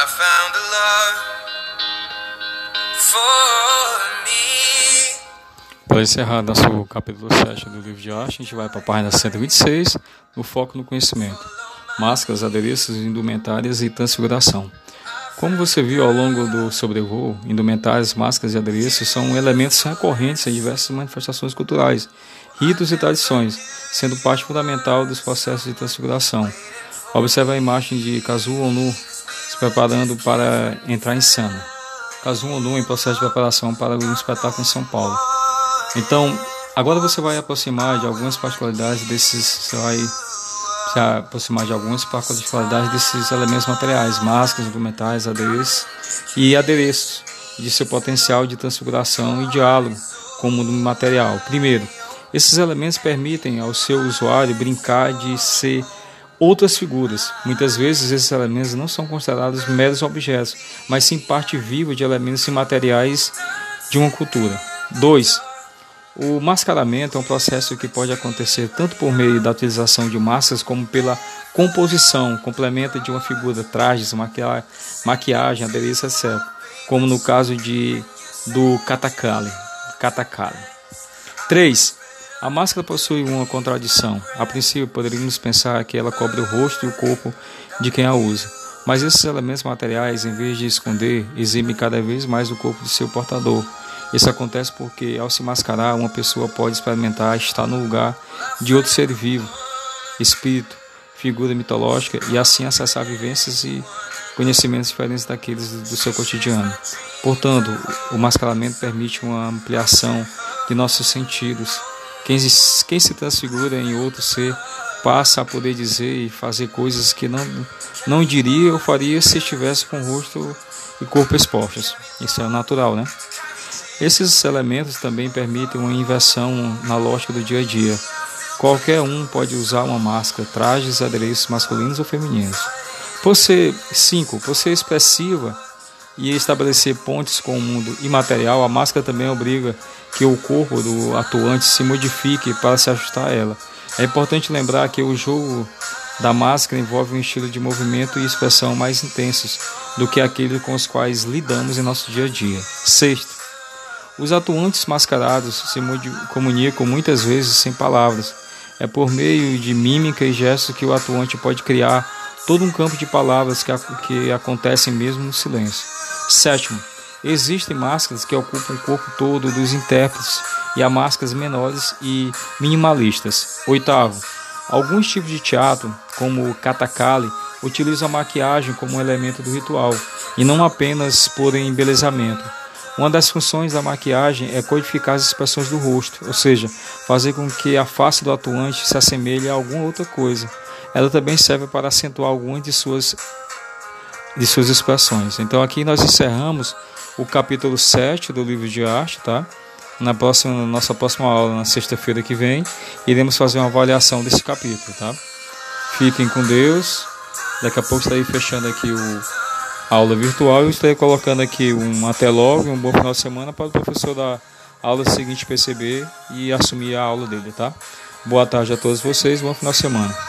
I found a love for me. Para encerrar nosso capítulo 7 do livro de arte, a gente vai para a página 126, no foco no conhecimento. Máscaras, adereços, indumentárias e transfiguração. Como você viu ao longo do sobrevoo, indumentárias, máscaras e adereços são elementos recorrentes em diversas manifestações culturais, ritos e tradições, sendo parte fundamental dos processos de transfiguração. Observe a imagem de Kazuo se preparando para entrar em cena. Kazuo Onu em processo de preparação para um espetáculo em São Paulo. Então, agora você vai aproximar de algumas particularidades desses, você vai se aproximar de algumas particularidades desses elementos materiais, máscaras, documentais, adereços e adereços, de seu potencial de transfiguração e diálogo com o mundo material. Primeiro, esses elementos permitem ao seu usuário brincar de ser outras figuras. Muitas vezes esses elementos não são considerados meros objetos, mas sim parte viva de elementos imateriais de uma cultura. 2. O mascaramento é um processo que pode acontecer tanto por meio da utilização de máscaras como pela composição, complemento de uma figura, trajes, maquiagem, adereço, etc. Como no caso de do katakali. katakali. 3. A máscara possui uma contradição. A princípio, poderíamos pensar que ela cobre o rosto e o corpo de quem a usa. Mas esses elementos materiais, em vez de esconder, exibem cada vez mais o corpo de seu portador isso acontece porque, ao se mascarar, uma pessoa pode experimentar estar no lugar de outro ser vivo, espírito, figura mitológica e assim acessar vivências e conhecimentos diferentes daqueles do seu cotidiano. Portanto, o mascaramento permite uma ampliação de nossos sentidos. Quem, quem se transfigura em outro ser passa a poder dizer e fazer coisas que não, não diria ou faria se estivesse com o rosto e corpo expostos. Isso é natural, né? Esses elementos também permitem uma inversão na lógica do dia a dia. Qualquer um pode usar uma máscara, trajes adereços masculinos ou femininos. Por ser, cinco, por ser expressiva e estabelecer pontes com o mundo imaterial, a máscara também obriga que o corpo do atuante se modifique para se ajustar a ela. É importante lembrar que o jogo da máscara envolve um estilo de movimento e expressão mais intensos do que aquele com os quais lidamos em nosso dia a dia. Sexto, os atuantes mascarados se comunicam muitas vezes sem palavras. É por meio de mímica e gestos que o atuante pode criar todo um campo de palavras que, que acontecem mesmo no silêncio. Sétimo, existem máscaras que ocupam o corpo todo dos intérpretes e há máscaras menores e minimalistas. Oitavo, alguns tipos de teatro, como o katakali, utilizam a maquiagem como um elemento do ritual e não apenas por embelezamento. Uma das funções da maquiagem é codificar as expressões do rosto, ou seja, fazer com que a face do atuante se assemelhe a alguma outra coisa. Ela também serve para acentuar algumas de suas, de suas expressões. Então aqui nós encerramos o capítulo 7 do livro de arte, tá? Na próxima, nossa próxima aula, na sexta-feira que vem, iremos fazer uma avaliação desse capítulo, tá? Fiquem com Deus. Daqui a pouco estarei fechando aqui o aula virtual. Eu estarei colocando aqui um até logo, um bom final de semana para o professor da aula seguinte perceber e assumir a aula dele, tá? Boa tarde a todos vocês, bom final de semana.